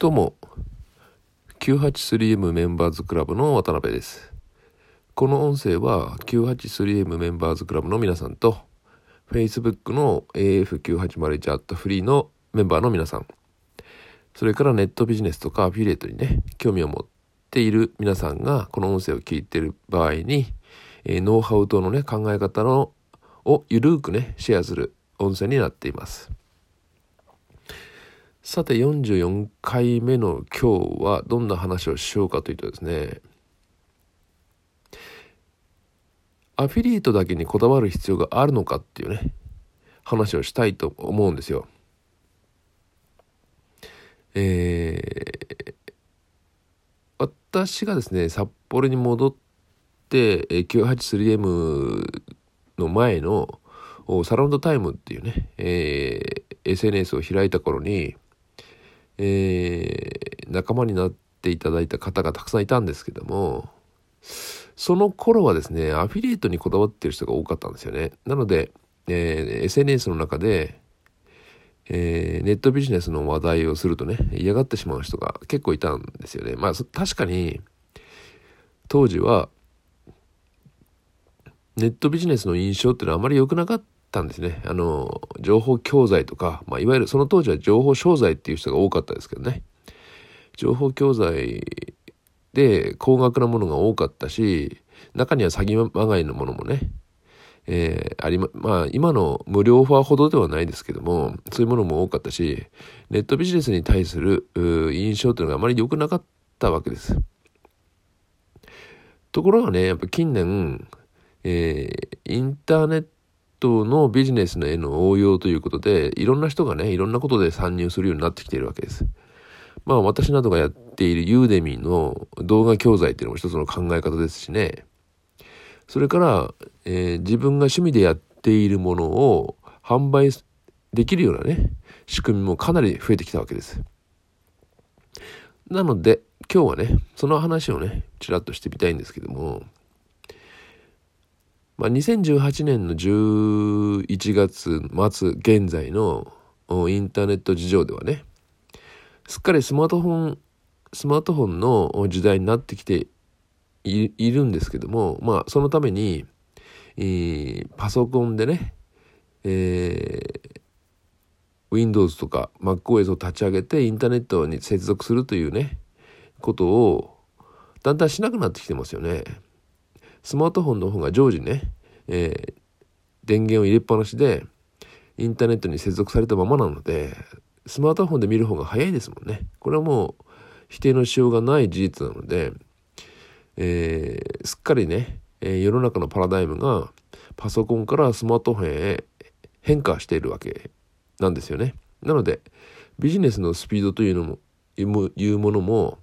どうも 983M メンバーズクラブの渡辺です。この音声は 983M メンバーズクラブの皆さんと Facebook の AF9801 アットフリーのメンバーの皆さんそれからネットビジネスとかアフィリエイトにね興味を持っている皆さんがこの音声を聞いている場合に、え、ノウハウ等のね考え方のをゆるーくねシェアする音声になっています。さて44回目の今日はどんな話をしようかというとですねアフィリエイトだけにこだわる必要があるのかっていうね話をしたいと思うんですよ。えー、私がですね札幌に戻って 983M の前のサラウンドタイムっていうね、えー、SNS を開いた頃にえー、仲間になっていただいた方がたくさんいたんですけども、その頃はですね、アフィリエイトにこだわってる人が多かったんですよね。なので、えー、SNS の中で、えー、ネットビジネスの話題をするとね、嫌がってしまう人が結構いたんですよね。まあ、確かに、当時は、ネットビジネスの印象っていうのはあまり良くなかったんですね。あの、情報教材とか、まあ、いわゆるその当時は情報商材っていう人が多かったですけどね。情報教材で高額なものが多かったし、中には詐欺まがいのものもね、えー、ありま、まあ今の無料ファーほどではないですけども、そういうものも多かったし、ネットビジネスに対する印象というのがあまり良くなかったわけです。ところがね、やっぱ近年、えー、インターネットトトのビジネスへの応用ということで、いろんな人がね、いろんなことで参入するようになってきているわけです。まあ私などがやっているユーデミの動画教材っていうのも一つの考え方ですしね。それから、えー、自分が趣味でやっているものを販売できるようなね、仕組みもかなり増えてきたわけです。なので、今日はね、その話をね、ちらっとしてみたいんですけども、まあ、2018年の11月末現在のインターネット事情ではね、すっかりスマートフォン、スマートフォンの時代になってきているんですけども、まあ、そのために、えー、パソコンでね、えー、Windows とか MacOS を立ち上げてインターネットに接続するというね、ことをだんだんしなくなってきてますよね。スマートフォンの方が常時ね、えー、電源を入れっぱなしでインターネットに接続されたままなのでスマートフォンで見る方が早いですもんね。これはもう否定のしようがない事実なので、えー、すっかりね、えー、世の中のパラダイムがパソコンからスマートフォンへ変化しているわけなんですよね。なのでビジネスのスピードというのもいうものも、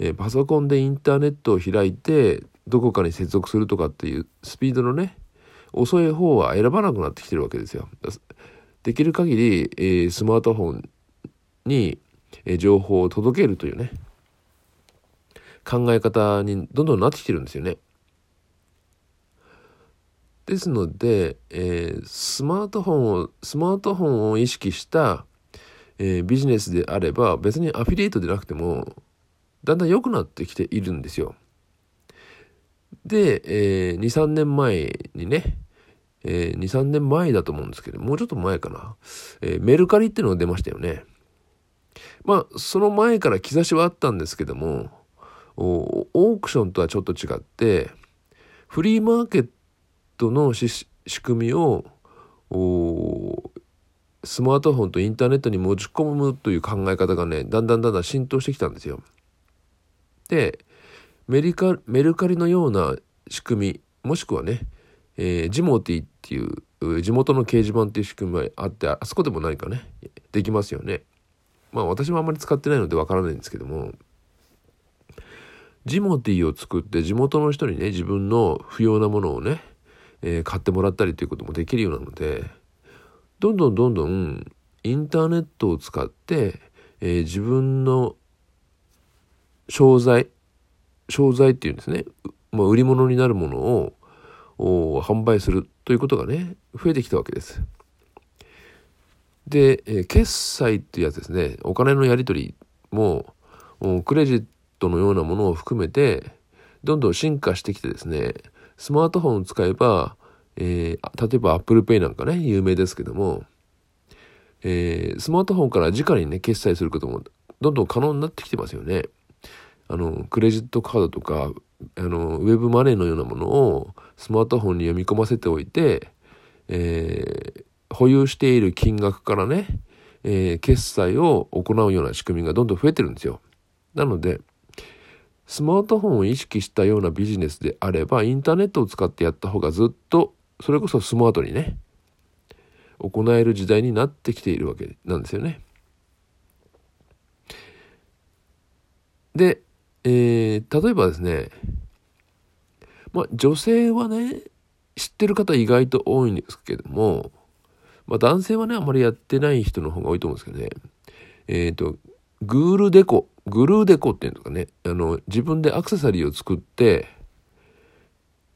えー、パソコンでインターネットを開いてどこかに接続するとかっていうスピードのね遅い方は選ばなくなってきてるわけですよ。できる限り、えー、スマートフォンに、えー、情報を届けるというね考え方にどんどんなってきてるんですよね。ですので、えー、スマートフォンをスマートフォンを意識した、えー、ビジネスであれば別にアフィリエイトでなくてもだんだん良くなってきているんですよ。で、えー、2、3年前にね、えー、2、3年前だと思うんですけど、もうちょっと前かな、えー、メルカリっていうのが出ましたよね。まあ、その前から兆しはあったんですけども、オークションとはちょっと違って、フリーマーケットの仕組みをスマートフォンとインターネットに持ち込むという考え方がね、だんだんだんだん浸透してきたんですよ。で、メリカメルカリのような仕組みもしくはね、えー、ジモティっていう地元の掲示板っていう仕組みがあってあそこでも何かねできますよね。まあ私もあんまり使ってないのでわからないんですけどもジモティを作って地元の人にね自分の不要なものをね、えー、買ってもらったりということもできるようなのでどんどんどんどんインターネットを使って、えー、自分の商材商材っていうんですね、まあ、売り物になるものを販売するということがね増えてきたわけです。で、えー、決済っていうやつですねお金のやり取りもクレジットのようなものを含めてどんどん進化してきてですねスマートフォンを使えば、えー、例えば Apple Pay なんかね有名ですけども、えー、スマートフォンから直にね決済することもどんどん可能になってきてますよね。あのクレジットカードとかあのウェブマネーのようなものをスマートフォンに読み込ませておいて、えー、保有している金額からね、えー、決済を行うような仕組みがどんどん増えてるんですよ。なのでスマートフォンを意識したようなビジネスであればインターネットを使ってやった方がずっとそれこそスマートにね行える時代になってきているわけなんですよね。で、えー、例えばですねまあ女性はね知ってる方意外と多いんですけどもまあ男性はねあまりやってない人の方が多いと思うんですけどね。えっ、ー、とグールデコグルーデコっていうのかね。あの自分でアクセサリーを作って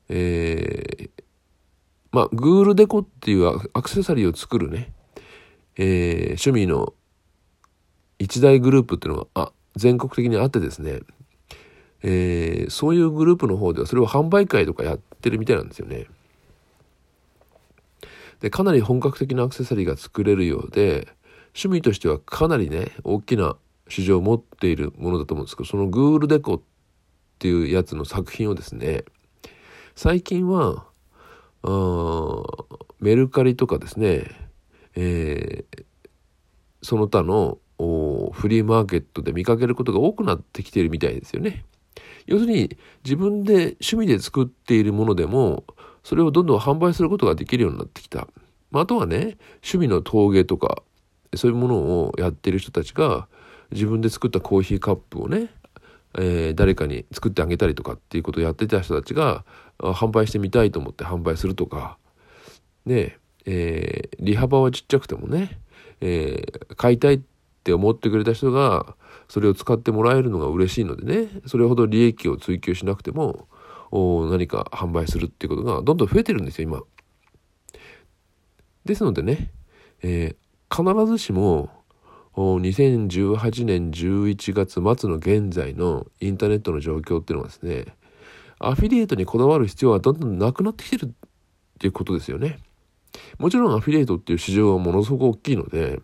えー、まあグールデコっていうアクセサリーを作るね、えー、趣味の一大グループっていうのがあ全国的にあってですね、えー、そういうグループの方ではそれを販売会とかやってるみたいなんですよね。でかなり本格的なアクセサリーが作れるようで趣味としてはかなりね大きな市場を持っているものだと思うんですけどそのグールデコっていうやつの作品をですね最近はあメルカリとかですね、えー、その他のフリーマーケットで見かけることが多くなってきているみたいですよね。要するに自分で趣味で作っているものでもそれをどんどん販売することができるようになってきた。まあ、あとはね趣味の陶芸とかそういうものをやってる人たちが自分で作ったコーヒーカップをね、えー、誰かに作ってあげたりとかっていうことをやってた人たちが販売してみたいと思って販売するとかねえー、利幅はちっちゃくてもね、えー、買いたいってって思ってくれた人がそれを使ってもらえるのが嬉しいのでねそれほど利益を追求しなくても何か販売するっていうことがどんどん増えてるんですよ今。ですのでね、えー、必ずしも2018年11月末の現在のインターネットの状況っていうのはですねアフィリエイトにこだわる必要はどんどんなくなってきてるっていうことですよね。もちろんアフィリエイトっていう市場はものすごく大きいので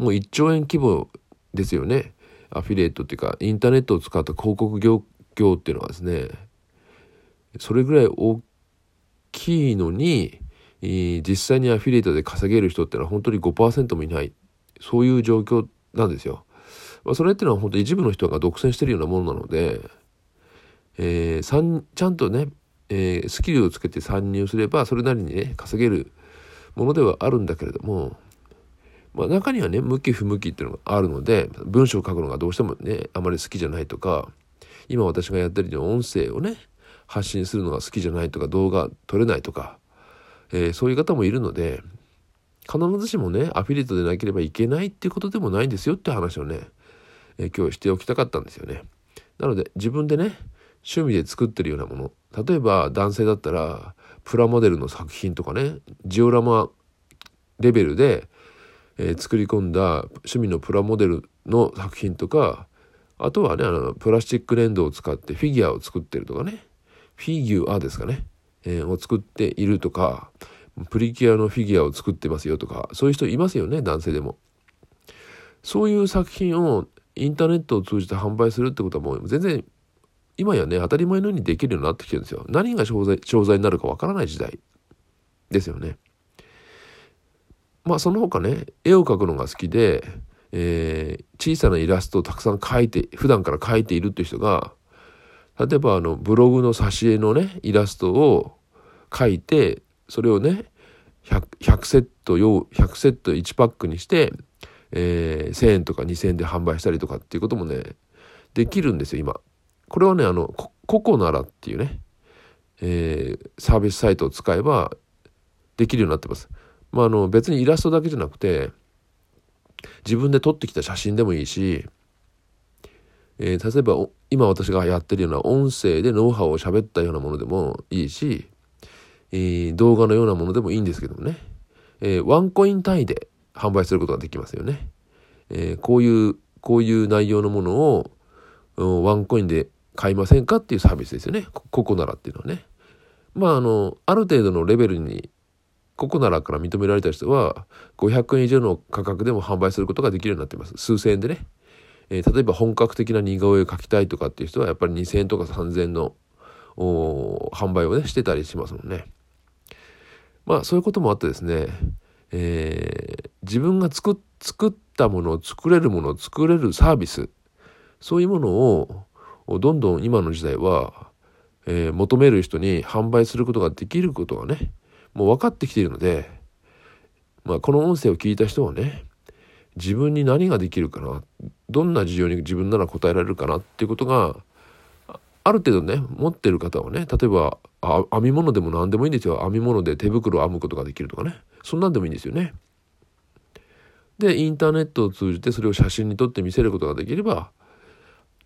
もう1兆円規模ですよね。アフィリエイトっていうかインターネットを使った広告業業っていうのはですねそれぐらい大きいのに実際にアフィリエイトで稼げる人ってのは本当に5%もいないそういう状況なんですよ。まあ、それっていうのは本当一部の人が独占してるようなものなので、えー、ちゃんとね、えー、スキルをつけて参入すればそれなりにね稼げるものではあるんだけれども、まあ、中にはね向き不向きっていうのがあるので文章を書くのがどうしてもねあまり好きじゃないとか今私がやってるような音声をね発信するのが好きじゃないとか動画撮れないとか、えー、そういう方もいるので必ずしもねアフィリエイトでなければいけないっていうことでもないんですよって話をね、えー、今日しておきたかったんですよね。なので自分でね趣味で作ってるようなもの例えば男性だったらプラモデルの作品とかねジオラマレベルで、えー、作り込んだ趣味のプラモデルの作品とかあとはねあのプラスチック粘土を使ってフィギュアを作ってるとかねフィギュアですかね、えー、を作っているとかプリキュアのフィギュアを作ってますよとかそういう人いますよね男性でも。そういう作品をインターネットを通じて販売するってことはもう全然今やね当たり前のようにできるようになってきてるんですよ。何が商材になるかわからない時代ですよね。まあその他ね絵を描くのが好きで、えー、小さなイラストをたくさん描いて普段から描いているっていう人が例えばあのブログの挿絵のねイラストを描いてそれをね 100, 100セット用100セット1パックにして、えー、1,000円とか2,000円で販売したりとかっていうこともねできるんですよ今。これはねあのココナラっていうね、えー、サービスサイトを使えばできるようになってます。まあ、あの別にイラストだけじゃなくて自分で撮ってきた写真でもいいし、えー、例えば今私がやってるような音声でノウハウを喋ったようなものでもいいしえー、動画のようなものでもいいんですけどもね、えー、ワンコイン単位で販売することができますよね。えー、こういうこういう内容のものをうんワンコインで買いませんかっていうサービスですよね。ココナラっていうのはね。まああのある程度のレベルにココナラから認められた人は500円以上の価格でも販売することができるようになっています。数千円でね。えー、例えば本格的な似顔絵を描きたいとかっていう人はやっぱり2,000円とか3,000円の販売をねしてたりしますもんね。まあそういうこともあってですね、えー、自分が作ったものを作れるものを作れるサービスそういうものをどんどん今の時代は、えー、求める人に販売することができることがねもう分かってきているので、まあ、この音声を聞いた人はね自分に何ができるかなどんな事情に自分なら答えられるかなっていうことがある程度ね持ってる方はね例えばあ編み物でも何でもいいんですよ編み物で手袋を編むことができるとかねそんなんでもいいんですよね。でインターネットを通じてそれを写真に撮って見せることができれば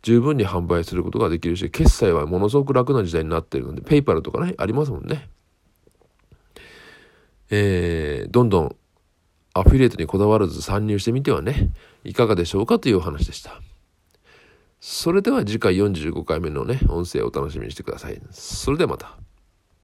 十分に販売することができるし決済はものすごく楽な時代になってるのでペイパルとかねありますもんね。えー、どんどんアフィリエイトにこだわらず参入してみてはねいかがでしょうかというお話でした。それでは次回45回目のね、音声をお楽しみにしてください。それではまた。